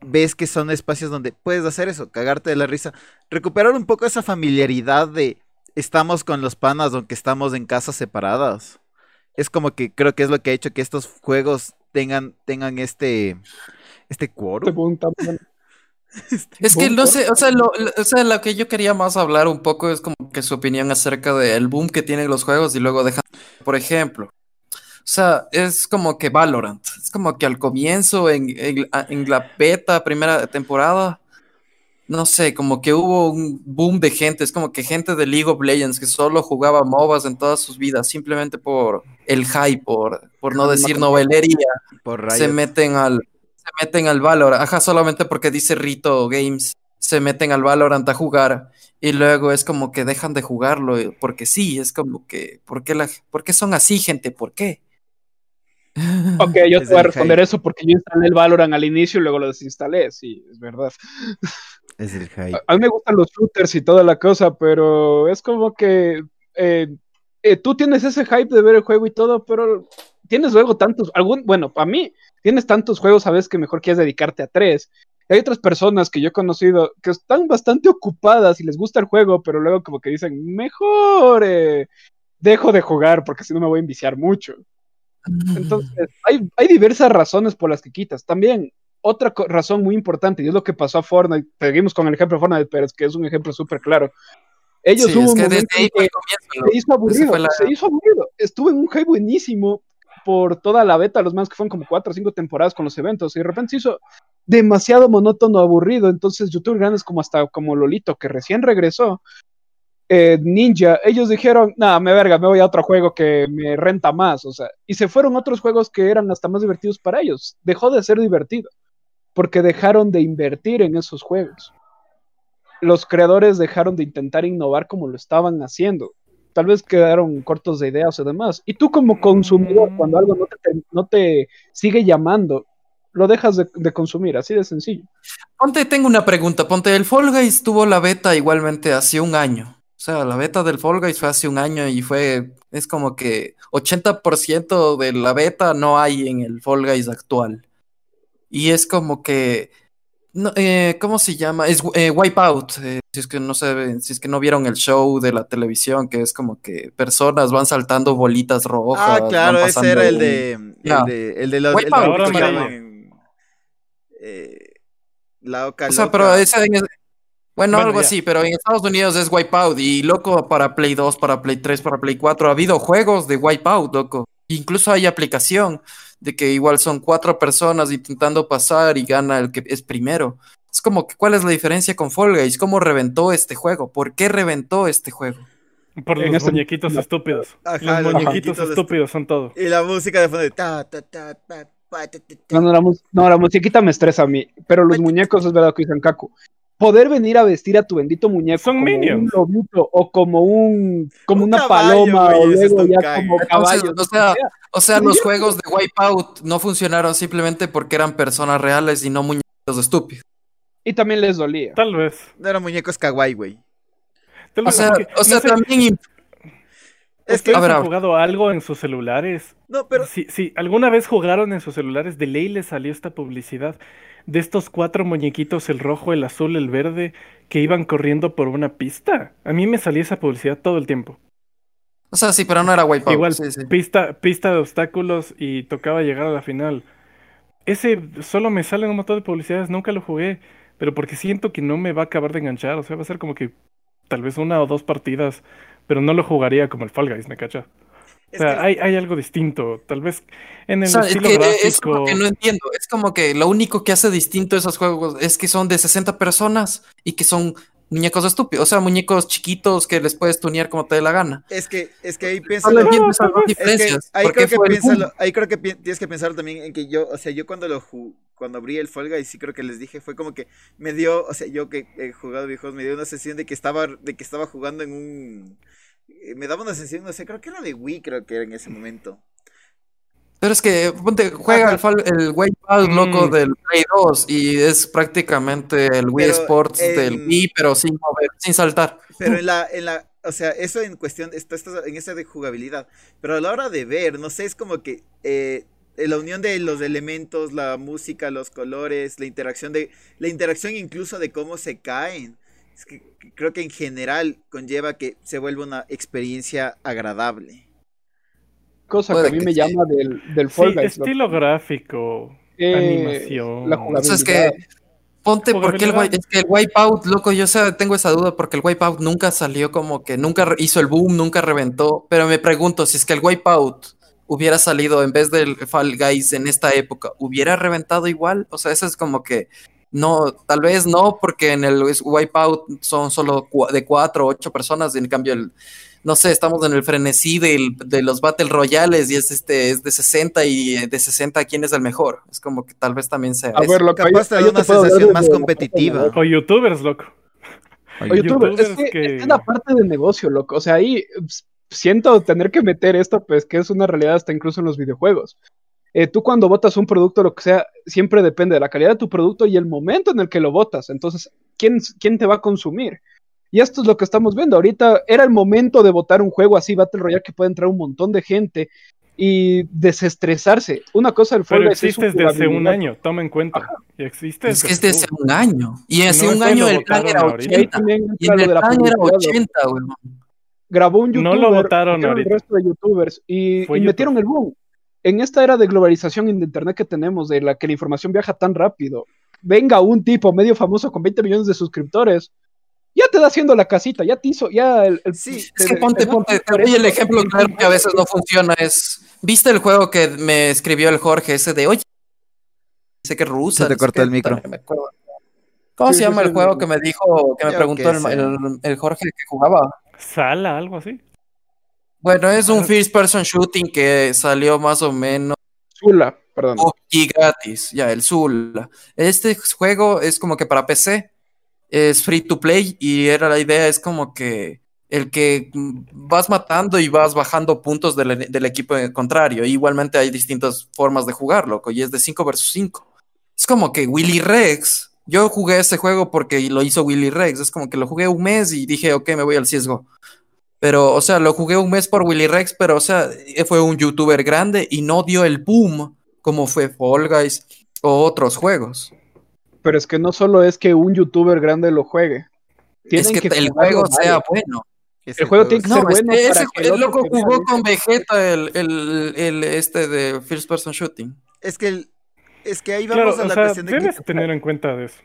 ves que son espacios donde puedes hacer eso, cagarte de la risa, recuperar un poco esa familiaridad de estamos con los panas aunque estamos en casas separadas. Es como que creo que es lo que ha hecho que estos juegos tengan, tengan este, este quórum. También. Es que no sé, o sea, lo, lo- o sea, lo que yo quería más hablar un poco es como que su opinión acerca del boom que tienen los juegos y luego dejan, por ejemplo. O sea, es como que Valorant, es como que al comienzo, en, en, en la beta, primera temporada, no sé, como que hubo un boom de gente, es como que gente de League of Legends que solo jugaba MOBAs en todas sus vidas, simplemente por el hype, por, por no decir novelería Por se meten al se meten al Valorant, ajá, solamente porque dice Rito Games, se meten al Valorant a jugar y luego es como que dejan de jugarlo eh, porque sí, es como que ¿por qué, la, ¿por qué son así, gente? ¿Por qué? Ok, yo Es te voy a responder hype. eso porque yo instalé el Valorant al inicio y luego lo desinstalé, sí, es verdad. Es el hype. A, a mí me gustan los shooters y toda la cosa, pero es como que eh, eh, tú tienes ese hype de ver el juego y todo, pero tienes luego tantos, algún, bueno, para mí, tienes tantos juegos a veces que mejor quieres dedicarte a tres. Y hay otras personas que yo he conocido que están bastante ocupadas y les gusta el juego, pero luego como que dicen, mejor eh, dejo de jugar porque si no me voy a enviciar mucho. Entonces, hay, hay diversas razones por las que quitas. También, otra razón muy importante, y es lo que pasó a Fortnite, seguimos con el ejemplo de Fortnite, pero es que es un ejemplo súper claro. Ellos Sí, hubo es un que momento desde ahí que comienzo, se hizo aburrido, la- se hizo aburrido. Estuve en un hype buenísimo por toda la beta, los más que fueron como cuatro o cinco temporadas con los eventos, y de repente se hizo demasiado monótono, aburrido. Entonces, youtubers grandes como hasta como Lolito, que recién regresó, eh, Ninja, ellos dijeron, nada, me verga, me voy a otro juego que me renta más, o sea, y se fueron otros juegos que eran hasta más divertidos para ellos. Dejó de ser divertido, porque dejaron de invertir en esos juegos. Los creadores dejaron de intentar innovar como lo estaban haciendo. Tal vez quedaron cortos de ideas o demás. Y tú como consumidor, Mm. cuando algo no te, no te sigue llamando, lo dejas de, de consumir, así de sencillo. Ponte, tengo una pregunta. Ponte, el Fall Guys tuvo la beta igualmente hace un año. O sea, la beta del Fall Guys fue hace un año y fue, es como que 80% de la beta no hay en el Fall Guys actual. Y es como que, no, eh, ¿cómo se llama? Es eh, Wipeout. eh, si es que no se, si es que no vieron el show de la televisión, que es como que personas van saltando bolitas rojas. Ah, claro, ese era el un- de. El de, el de los. Wipeout, el de- ahora que me llaman, eh, la Oca O sea, Loca. pero ese en- bueno, Bueno, algo ya. así, pero en Estados Unidos es Wipeout y loco para Play 2, para Play 3, para Play 4 ha habido juegos de Wipeout, loco. Incluso hay aplicación de que igual son cuatro personas intentando pasar y gana el que es primero. Es como que ¿cuál es la diferencia con Fall Guys? ¿Cómo reventó este juego? ¿Por qué reventó este juego? Por los muñequitos estúpidos. Ajá, los los muñequitos estúpidos son todo. Y la música de fondo de. Ta, ta, ta, pa, pa, ta, ta, ta. No, no, la, mus- no, la musiquita me estresa a mí, pero los muñecos es verdad que dicen Kaku. Poder venir a vestir a tu bendito muñeco Son como minions. un lobito o como un como Un una caballo, paloma o luego ya cague. como Entonces, caballo. o sea, O sea, los juegos de Wipeout no funcionaron simplemente porque eran personas reales y no muñecos estúpidos. Y también les dolía. Tal vez. No eran muñecos kawaii, güey. Tal O sea, porque- o sea no sé, también Es que. ¿ustedes A ver, a han jugado algo en sus celulares? No, pero. Si, si alguna vez jugaron en sus celulares, de ley les salió esta publicidad de estos cuatro muñequitos, el rojo, el azul, el verde, que iban corriendo por una pista. A mí me salía esa publicidad todo el tiempo. O sea, sí, pero no era Wipeout. Igual, sí, sí. Pista, pista de obstáculos y tocaba llegar a la final. Ese solo me sale en un montón de publicidades, nunca lo jugué, pero porque siento que no me va a acabar de enganchar. O sea, va a ser como que tal vez una o dos partidas, pero no lo jugaría como el Fall Guys, ¿me cacha? O es sea, que- hay, hay algo distinto. Tal vez en O el sea, es estilo que gráfico. es como que no entiendo. Es como que lo único que hace distinto esos juegos es que son de 60 personas y que son muñecos estúpidos. O sea, muñecos chiquitos que les puedes tunear como te dé la gana. Es que, es que ahí dos Es que diferencias. ahí ¿Por creo que ahí creo que tienes que pensar también en que yo, o sea, yo cuando lo ju- cuando abrí el Fall Guys, sí creo que les dije, fue como que me dio, o sea, yo que he jugado videojuegos, me dio una sensación de que estaba, de que estaba jugando en un, eh, me daba una sensación, no sé, creo que era de Wii, creo que era en ese momento. Pero es que, ponte, juega Ajá. el, Fall- el Wipeout loco Mm. del Play 2 y es prácticamente el Wii Pero Sports del Wii, pero sin mover, sin saltar. Pero en la, en la, o sea, eso en cuestión, esto, esto en esa de jugabilidad. Pero a la hora de ver, no sé, es como que eh, la unión de los elementos, la música, los colores, la interacción de, la interacción incluso de cómo se caen. Es que creo que en general conlleva que se vuelva una experiencia agradable. Cosa Puede que a mí que me sí. llama del, del Sí, Fall Guys. estilo gráfico, Eh, animación. La O jugabilidad. sea, es que, ponte, porque el, es que el Wipeout, loco, yo sea, tengo esa duda porque el Wipeout nunca salió como que, nunca hizo el boom, nunca reventó, pero me pregunto si es que el Wipeout hubiera salido en vez del Fall Guys en esta época, ¿hubiera reventado igual? O sea, eso es como que, no, tal vez no, porque en el Wipeout son solo de cuatro o ocho personas, en cambio el... No sé, estamos en el frenesí del- de los Battle Royales y es este es de 60 y eh, de 60 quién es el mejor. Es como que tal vez también sea A ver, lo que Capaz te da una sensación más competitiva. O youtubers, loco. Oye, youtuber, es, youtubers que, que- es la parte del negocio, loco. O sea, ahí ps, siento tener que meter esto, pues que es una realidad hasta incluso en los videojuegos. Eh, tú cuando votas un producto, lo que sea, siempre depende de la calidad de tu producto y el momento en el que lo votas. Entonces, ¿quién, quién te va a consumir? Y esto es lo que estamos viendo. Ahorita era el momento de votar un juego así, Battle Royale, que puede entrar un montón de gente y desestresarse. Una cosa del Pero existe desde hace un año, toma en cuenta. Y existe Es que es desde un año. Y hace no un año el plan era ahorita. Y ahí 80. también Y en el plan era publicidad, 80, weón. Grabó un No youtuber, lo votaron ahorita. el resto de youtubers y, y metieron el boom. En esta era de globalización en internet que tenemos, de la que la información viaja tan rápido, venga un tipo medio famoso con 20 millones de suscriptores, ya te da haciendo la casita, ya te hizo, ya el... el- Sí, Es que te- ponte, te- ponte, te doy el ejemplo claro que a veces no funciona. Es, ¿viste el juego que me escribió el Jorge ese de, oye, sé que rusa? Se te no cortó el micro. no. ¿Cómo Sí, se llama el juego que me dijo, que me Yo preguntó qué el, el- el Jorge que jugaba? Sala, algo así. Bueno, es un Ah. first person shooting que salió más o menos Zula, perdón. y gratis, ya, el Zula. Este juego es como que para PC, es free to play y era la idea, es como que el que vas matando y vas bajando puntos del, del equipo contrario. Igualmente hay distintas formas de jugar, loco, y es de 5 versus 5. Es como que Willy Rex, yo jugué ese juego porque lo hizo Willy Rex, es como que lo jugué un mes y dije, ok, me voy al CSGO. Pero, o sea, lo jugué un mes por Willy Rex, pero, o sea, eh, fue un youtuber grande y no dio el boom como fue Fall Guys o otros juegos. Pero es que no solo es que un youtuber grande lo juegue. es Tienen que, el juego sea bueno. Ese juego tiene que No, ser bueno este- para ese, que el el loco jugó con Vegeta, el, el, el este de First Person Shooting. Es que, el- es que ahí Claro, vamos a o la sea, cuestión de debes que, tener en cuenta de eso.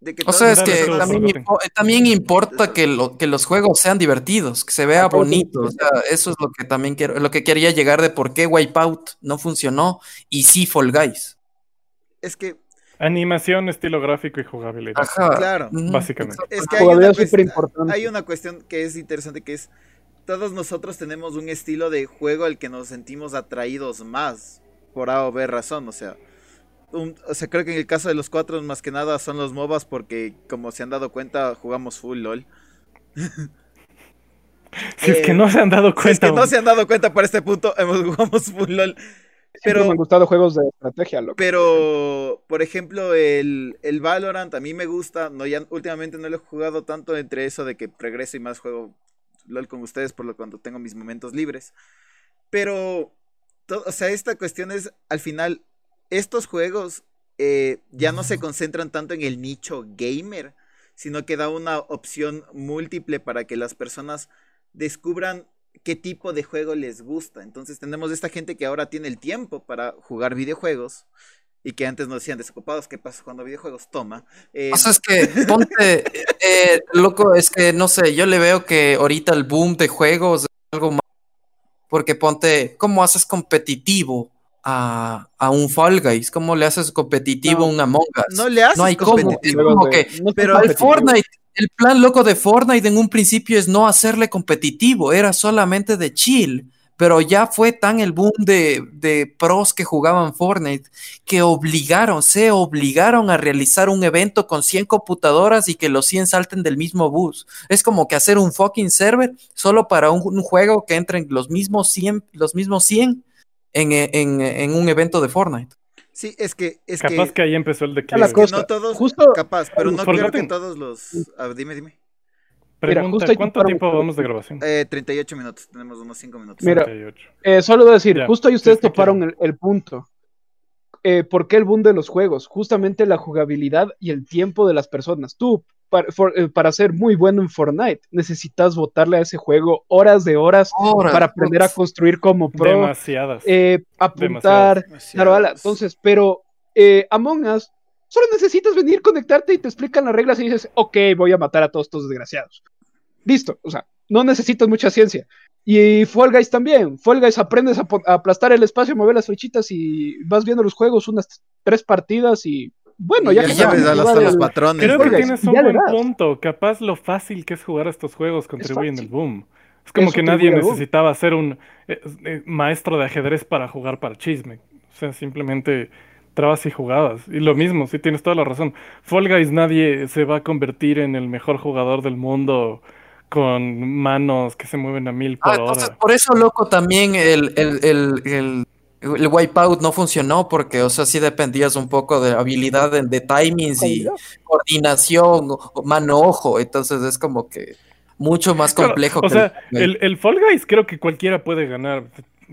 de que O sea, es que también, impo- también importa que, lo- que los juegos sean divertidos, que se vea Ah, bonito. O sea, eso es lo que también quiero, lo que quería llegar de por qué Wipeout no funcionó y sí Fall Guys. es que, Animación, estilo gráfico y jugabilidad. Ajá. Claro. Básicamente. es que hay una, cuestión, hay una cuestión que es interesante que es todos nosotros tenemos un estilo de juego al que nos sentimos atraídos más por A o B razón, o sea, un- o sea, creo que en el caso de los cuatro más que nada son los MOBAs porque como se han dado cuenta jugamos full LOL. Si es que Eh, no se han dado Si es cuenta. que no se han dado cuenta por este punto, hemos jugamos full LOL. Siempre Pero me han gustado juegos de estrategia, loco. Pero, por ejemplo, el, el Valorant a mí me gusta. No, ya, últimamente no lo he jugado tanto entre eso de que regreso y más juego LOL con ustedes por lo cuando tengo mis momentos libres. Pero, to- o sea, esta cuestión es, al final, estos juegos eh, ya no se concentran tanto en el nicho gamer, sino que da una opción múltiple para que las personas descubran qué tipo de juego les gusta. Entonces tenemos esta gente que ahora tiene el tiempo para jugar videojuegos y que antes nos decían desocupados, ¿qué pasa jugando videojuegos? Toma. Eh, O sea, es que, ponte, eh, loco, es que no sé, yo le veo que ahorita el boom de juegos es algo más. Porque ponte, ¿cómo haces competitivo a, a un Fall Guys? ¿Cómo le haces competitivo No. a un Among Us? no le haces no hay cómo. Competitivo. de- que no pero al. Fortnite, el plan loco de Fortnite en un principio es no hacerle competitivo, era solamente de chill. Pero ya fue tan el boom de, de pros que jugaban Fortnite que obligaron, se obligaron a realizar un evento con 100 computadoras y que los 100 salten del mismo bus. Es como que hacer un fucking server solo para un, un juego que entren los mismos 100, los mismos 100 en, en- en un evento de Fortnite. Sí, es que es Capaz que, que ahí empezó el la es declive. que no todos Justo- capaz, pero no creo que todos los a ver, dime, dime. Pregunta, justo ¿cuánto tiempo un- vamos de grabación? Eh, 38 minutos, tenemos unos 5 minutos. Mira, 38. Eh, solo decir, Ya, justo ahí ustedes toparon el, el punto. Eh, ¿Por qué el boom de los juegos? Justamente la jugabilidad y el tiempo de las personas. Tú, para, for- eh, para ser muy bueno en Fortnite, necesitas botarle a ese juego horas de horas Ahora, para aprender a construir como pro, Demasiadas. eh, apuntar, claro, ala. Entonces, pero eh, Among Us, solo necesitas venir, conectarte y te explican las reglas y dices, ok, voy a matar a todos estos desgraciados. Listo, o sea, no necesitas mucha ciencia. Y Fall Guys también. Fall Guys aprendes a, a aplastar el espacio, mover las flechitas y vas viendo los juegos unas tres partidas y bueno, ya, ya, que sabes sabes, hasta igual los patrones. Creo que tienes un buen punto. Capaz lo fácil que es jugar estos juegos contribuye en el boom. Es como Eso que nadie necesitaba ser un eh, eh, maestro de ajedrez para jugar para chisme. O sea, simplemente trabas y jugabas. Y lo mismo, sí tienes toda la razón. Fall Guys nadie se va a convertir en el mejor jugador del mundo con manos que se mueven a mil por Ah, entonces hora. por eso, loco, también el, el, el, el, el Wipeout no funcionó porque, o sea, sí dependías un poco de habilidad de, de timings y coordinación, o- mano-ojo. Entonces es como que mucho más Claro, complejo. o que sea, el- el, el Fall Guys creo que cualquiera puede ganar.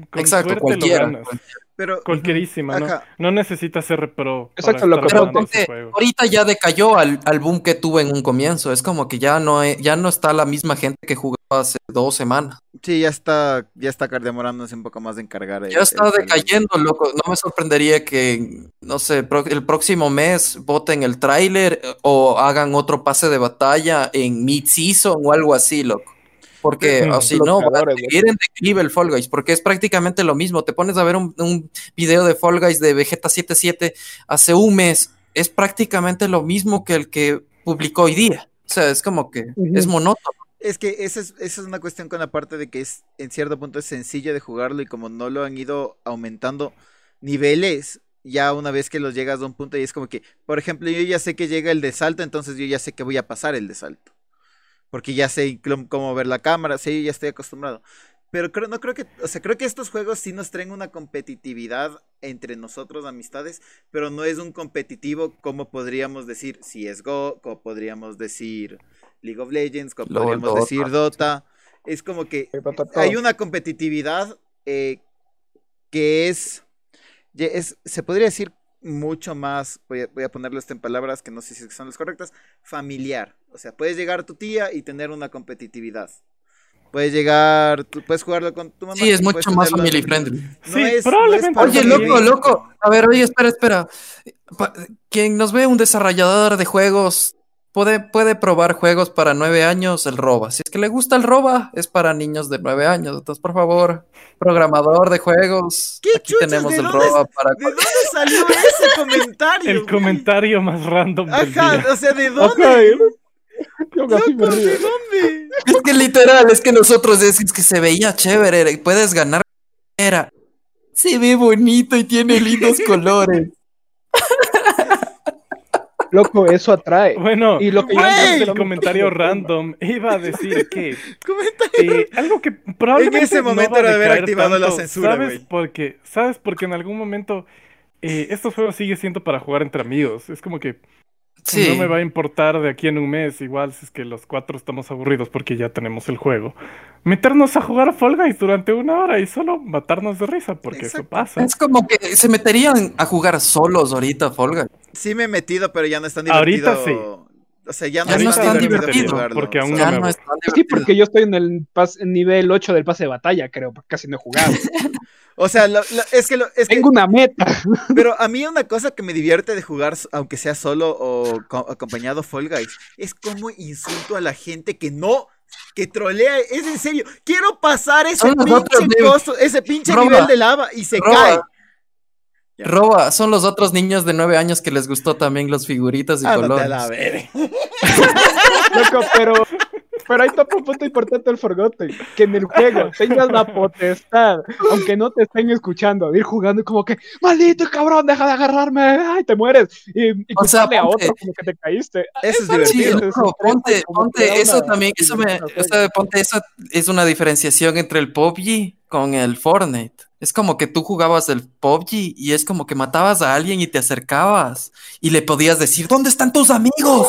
Con Exacto, cualquiera. Pero, Cualquierísima, ¿no? Necesitas ser pro. Exacto, lo que- Pero juego. ahorita ya decayó al, al boom que tuve en un comienzo. Es como que ya no, he- ya no está la misma gente que jugaba hace dos semanas. Sí, ya está, ya está demorándose un poco más de encargar. el- Ya está el- decayendo, loco. No me sorprendería que, no sé, pro- el próximo mes voten el tráiler eh, o hagan otro pase de batalla en mid-season o algo así, loco. Porque, Mm. o si no, va a Bloqueadores, seguir en declive el Fall Guys, porque es prácticamente lo mismo. Te pones a ver un, un video de Fall Guys de Vegeta 77 hace un mes, es prácticamente lo mismo que el que publicó hoy día. O sea, es como que es monótono. Es que esa es, esa es una cuestión con la parte de que es en cierto punto es sencillo de jugarlo y como no lo han ido aumentando niveles, ya una vez que los llegas a un punto y es como que, por ejemplo, yo ya sé que llega el de salto, entonces yo ya sé que voy a pasar el de salto. Porque ya sé cómo ver la cámara, sí, ya estoy acostumbrado. Pero creo, no creo que, o sea, creo que estos juegos sí nos traen una competitividad entre nosotros, amistades, pero no es un competitivo como podríamos decir CSGO, como podríamos decir League of Legends, como LOL, podríamos Dota, decir Dota. Es como que hay una competitividad eh, que es, es, se podría decir mucho más, voy a, voy a ponerlo esto en palabras que no sé si son las correctas, familiar. O sea, puedes llegar tu tía y tener una competitividad. Puedes llegar, tú puedes jugarlo con tu mamá. Sí, es mucho más family friendly. No Sí, es- no Oye, loco, familia. loco. A ver, oye, espera, espera. Pa- Quien nos ve un desarrollador de juegos puede, puede probar juegos para nueve años, el roba. Si es que le gusta el roba, es para niños de nueve años. Entonces, por favor, programador de juegos, ¿Qué aquí tenemos ¿De el dónde roba es- para ¿De dónde salió ese comentario? El güey? comentario más random del día. o sea, ¿de dónde? Yo casi me Loco, río. ¿De dónde? Es que literal, es que nosotros decimos que se veía chévere, era- puedes ganar. Era. Se ve bonito y tiene lindos colores. Loco, eso atrae. Bueno, Y lo que yo antes entiendo- del comentario random iba a decir que Comentario. eh, algo que probablemente En ese no momento va a era de haber activado la censura, ¿Sabes güey. por qué? ¿Sabes? Porque en algún momento eh, estos juegos siguen siendo para jugar entre amigos. Es como que Sí. no me va a importar de aquí en un mes, igual si es que los cuatro estamos aburridos porque ya tenemos el juego. Meternos a jugar a Fall Guys durante una hora y solo matarnos de risa, porque eso pasa. Es como que se meterían a jugar solos ahorita, Folga. Sí me he metido, pero ya no es tan Ahorita. O sea, ya no, Ya es no es tan divertido, divertido, jugarlo. porque aún O sea, no no es tan Sí, porque yo estoy en el pas- nivel 8 del pase de batalla, creo, porque casi no he jugado. O sea, lo- lo- es que, lo- es que Tengo una meta. Pero a mí una cosa que me divierte de jugar, aunque sea solo o co- acompañado Fall Guys, es como insulto a la gente que no, que trolea. Es en serio, quiero pasar ese pinche ese pinche nivel de lava y se cae. Ya. Roba, son los otros niños de nueve años que les gustó también los figuritas y Ándate a colores. la. Loco, pero, pero ahí topa un punto importante el Forgotten. Que en el juego tengas la potestad, aunque no te estén escuchando, de ir jugando y como que, maldito cabrón, deja de agarrarme, ay, te mueres. Y, y O sea, a otro como que te caíste. Eso es Sí, divertido. loco, ponte, ponte, eso una también, eso me, o sea, ponte, eso es una diferenciación entre el PUBG con el Fortnite. Es como que tú jugabas el PUBG y es como que matabas a alguien y te acercabas y le podías decir, ¿dónde están tus amigos?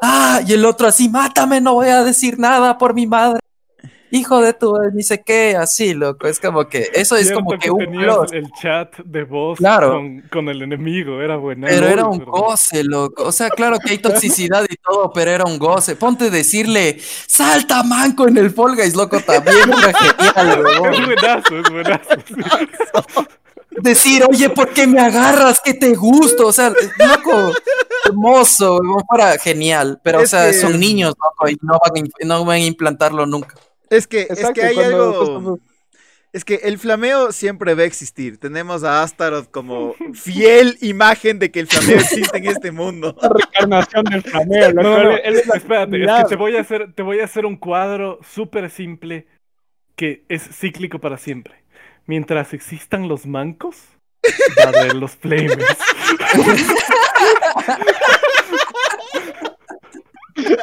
Ah, y el otro así, mátame, no voy a decir nada por mi madre. Hijo de tu, ni sé qué, así, loco. Es como que, eso es Cierto como que un plus. el chat de voz Claro. con, con el enemigo, era buena. Pero era un goce, loco. O sea, claro que hay toxicidad y todo, pero era un goce. Ponte a decirle, salta manco en el Fall Guys, loco, también era genial, Es buenazo, es buenazo. Decir, oye, ¿por qué me agarras? ¿Qué te gusto? O sea, loco, hermoso, fuera genial. Pero, o sea, que- son niños, loco, y no van, a im- no van a implantarlo nunca. Es que, es que hay cuando- algo. Es que el flameo siempre va a existir. Tenemos a Astaroth como fiel imagen de que el flameo existe en este mundo. La reencarnación del flameo, loco. No, no, no, él- él es la espérate, es que te voy a hacer, te voy a hacer un cuadro súper simple que es cíclico para siempre. Mientras existan los mancos, va a haber los flamers.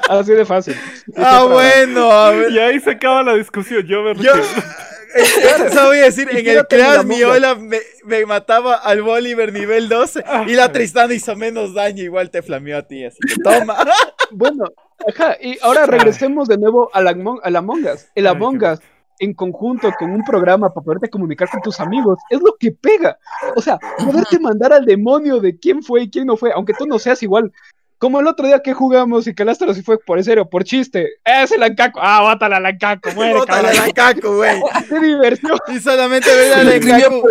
Así de fácil. Ah, bueno. a ver. Y ahí se acaba la discusión. Yo me Yo. Eso voy a decir, en el Clash mi ola me, me mataba al Bolívar nivel 12 y la Tristana hizo menos daño, igual te flameó a ti, así que toma. Bueno, ajá, y ahora regresemos de nuevo a la, Among- a la Among Us. El Among Us, en conjunto con un programa para poderte comunicar con tus amigos, es lo que pega. O sea, poderte mandar al demonio de quién fue y quién no fue, aunque tú no seas igual. Como el otro día que jugamos y que Astro se fue por serio, por chiste. Es el Ancaco. Ah, bátala al Ancaco, muere, Bótale a cabrón. la caco, güey. Qué diversión. Y solamente ver a la Encaco.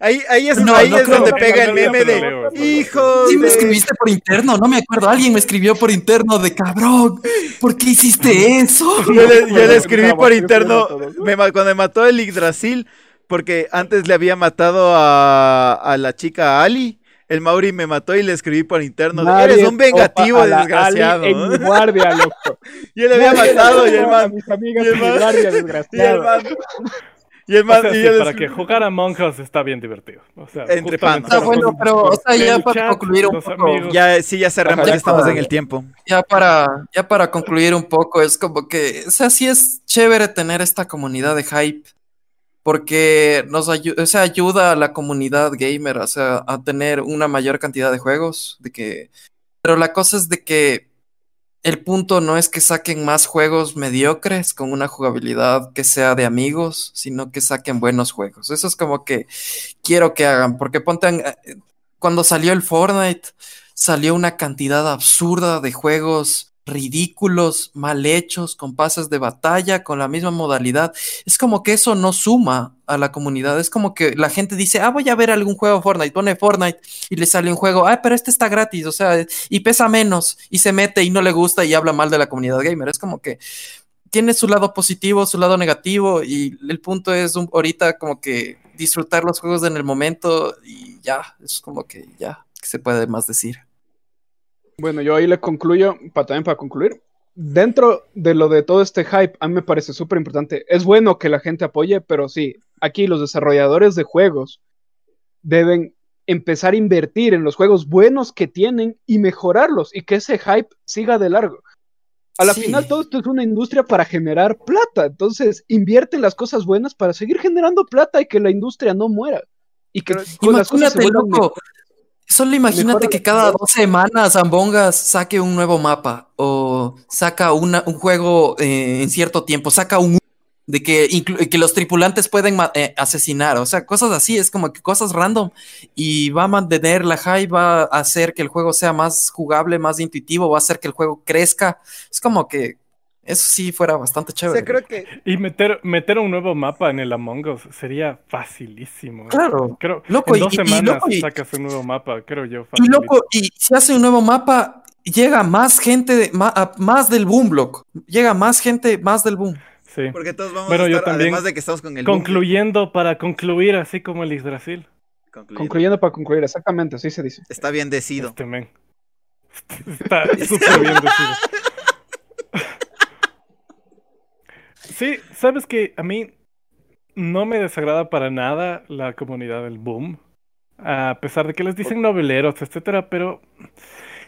Ahí, ahí es, No, ahí no es creo donde pega el meme de Leo, hijos Sí me escribiste por interno, no me acuerdo. Alguien me escribió por interno de cabrón. ¿Por qué hiciste eso? Yo le, yo le Bueno, escribí por interno, me cuando me mató el Yggdrasil, porque antes le había matado a, a la chica Ali, el Mauri me mató y le escribí por interno, Nadie eres un vengativo a desgraciado. Ali en guardia, loco. Yo le había Nadie matado y el a man, mis amigas y el man- guardia, y el desgraciado. man, y el O man, sea, y sí, yo le para que jugar a Among Us está bien divertido. O sea, Entre. Ah, para bueno, pero, o sea, en ya para chat, concluir un poco. amigos. ya, sí, ya cerramos, ya estamos para- en el tiempo. Ya para, ya para concluir un poco, es como que, o sea, sí es chévere tener esta comunidad de hype, porque nos ayuda, o sea, ayuda a la comunidad gamer, o sea, a tener una mayor cantidad de juegos, de que, pero la cosa es de que el punto no es que saquen más juegos mediocres con una jugabilidad que sea de amigos, sino que saquen buenos juegos. Eso es como que quiero que hagan, porque ponte, eh, cuando salió el Fortnite, salió una cantidad absurda de juegos ridículos, mal hechos, con pases de batalla, con la misma modalidad. Es como que eso no suma a la comunidad. Es como que la gente dice, ah, voy a ver algún juego Fortnite, pone Fortnite y le sale un juego, ah, pero este está gratis, o sea, y pesa menos, y se mete y no le gusta y habla mal de la comunidad gamer. Es como que tiene su lado positivo, su lado negativo, y el punto es un- ahorita como que disfrutar los juegos en el momento y ya, es como que ya, ¿qué se puede más decir? Bueno, yo ahí le concluyo, para también para concluir. Dentro de lo de todo este hype, a mí me parece súper importante. Es bueno que la gente apoye, pero sí, aquí los desarrolladores de juegos deben empezar a invertir en los juegos buenos que tienen y mejorarlos y que ese hype siga de largo. A la Sí. final todo esto es una industria para generar plata, entonces invierte en las cosas buenas para seguir generando plata y que la industria no muera. Y que las cosas se loco. Solo imagínate que cada dos semanas Ambongas saque un nuevo mapa o saca una, un juego eh, en cierto tiempo, saca un de que, que los tripulantes pueden eh, asesinar, o sea, cosas así, es como que cosas random y va a mantener la hype, va a hacer que el juego sea más jugable, más intuitivo, va a hacer que el juego crezca. Es como que eso sí fuera bastante O chévere. sea, creo que Y meter, meter un nuevo mapa en el Among Us sería facilísimo. Claro. Creo, Loco, en dos y- y semanas loco, y- sacas un nuevo mapa, creo yo. Y loco, y si hace un nuevo mapa, llega más gente, de- ma- a- más del boom block. Llega más gente, más del boom. Sí. porque todos vamos Bueno, a yo estar, también además de que estamos con el boom, Concluyendo para concluir, así como el Yggdrasil. concluyendo. concluyendo para concluir, exactamente, así se dice. Está bien decido. Este. Está súper bien decidido. Sí, sabes que a mí no me desagrada para nada la comunidad del boom. A pesar de que les dicen noveleros, etcétera, pero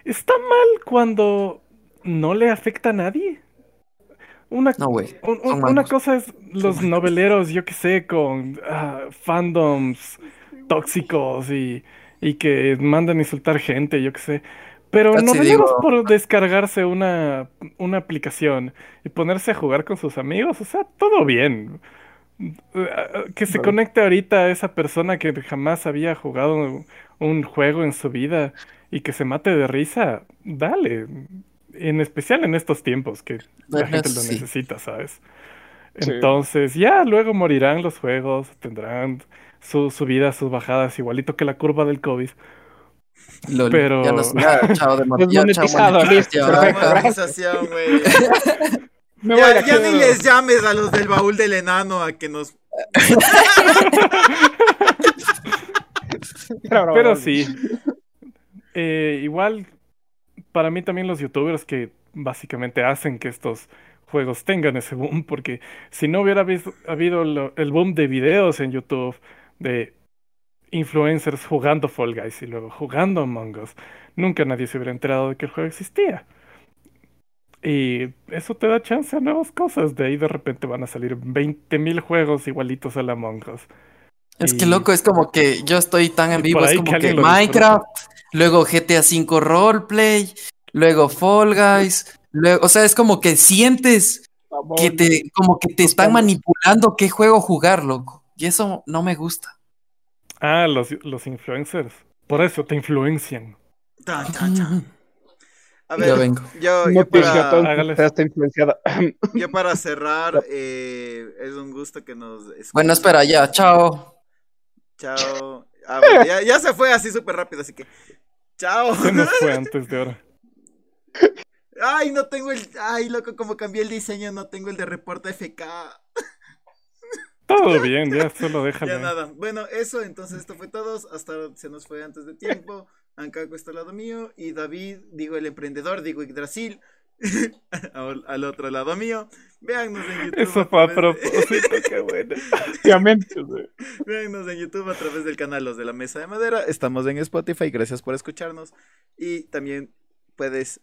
está mal cuando no le afecta a nadie. Una, No, un- un- una cosa es los noveleros, yo que sé, con ah, fandoms tóxicos y, y que mandan a insultar gente, yo que sé. Pero Casi noveleros digo- por descargarse una, una aplicación y ponerse a jugar con sus amigos, o sea, todo bien. Que se conecte ahorita a esa persona que jamás había jugado un juego en su vida y que se mate de risa, dale. En especial en estos tiempos que la gente lo necesita, ¿sabes? Sí. Entonces, ya luego morirán los juegos, tendrán su subidas, sus bajadas, igualito que la curva del COVID. Lol, Pero- Ya nos, ya, chao, de ya, listo, monetización. güey. Me voy Ya, ni quiero. les llames a los del baúl del enano a que nos. Pero sí. Eh, igual, para mí también los youtubers que básicamente hacen que estos juegos tengan ese boom, porque si no hubiera habido lo- el boom de videos en YouTube, de influencers jugando Fall Guys y luego jugando Among Us, nunca nadie se hubiera enterado de que el juego existía. Y eso te da chance a nuevas cosas. De ahí de repente van a salir 20.000 juegos igualitos a la Among Us. Es que loco, es como que yo estoy tan en vivo, es como que Minecraft, luego GTA V Roleplay, luego Fall Guys, luego, o sea, es como que sientes que te, como que te están manipulando qué juego jugar, loco. Y eso no me gusta. Ah, los, los influencers. Por eso te influencian. Tan. A Ya ver, vengo. yo, yo Noticia, para, influenciada. yo para cerrar, eh, es un gusto que nos escuchen. Bueno, espera, ya, chao. Chao. Ah, ya, ya se fue así súper rápido, así que. Chao. Se nos fue antes de ahora. Ay, no tengo el. Ay, loco, como cambié el diseño, no tengo el de reporta FK. Todo bien, ya solo Ya déjalo. ahí. nada. Bueno, eso, entonces esto fue todo. Hasta se nos fue antes de tiempo. Ancaco está al lado mío. Y David, digo el emprendedor, digo Yggdrasil. al, al otro lado mío. Véannos en YouTube. Eso fue a de- propósito, qué bueno. Véannos en YouTube a través del canal Los de la Mesa de Madera. Estamos en Spotify. Gracias por escucharnos. Y también puedes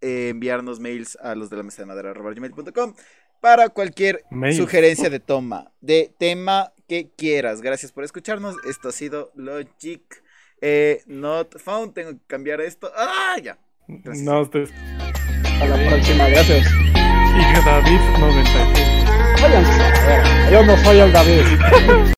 eh, enviarnos mails a los de la mesa de madera gmail.com para cualquier sugerencia de toma, de tema que quieras. Gracias por escucharnos. Esto ha sido Logic eh, Not Found. Tengo que cambiar esto. ¡Ah! Ya. Gracias. Nos des- A la próxima, gracias. Y David 96. Váyanse a la verga. Yo no soy el David.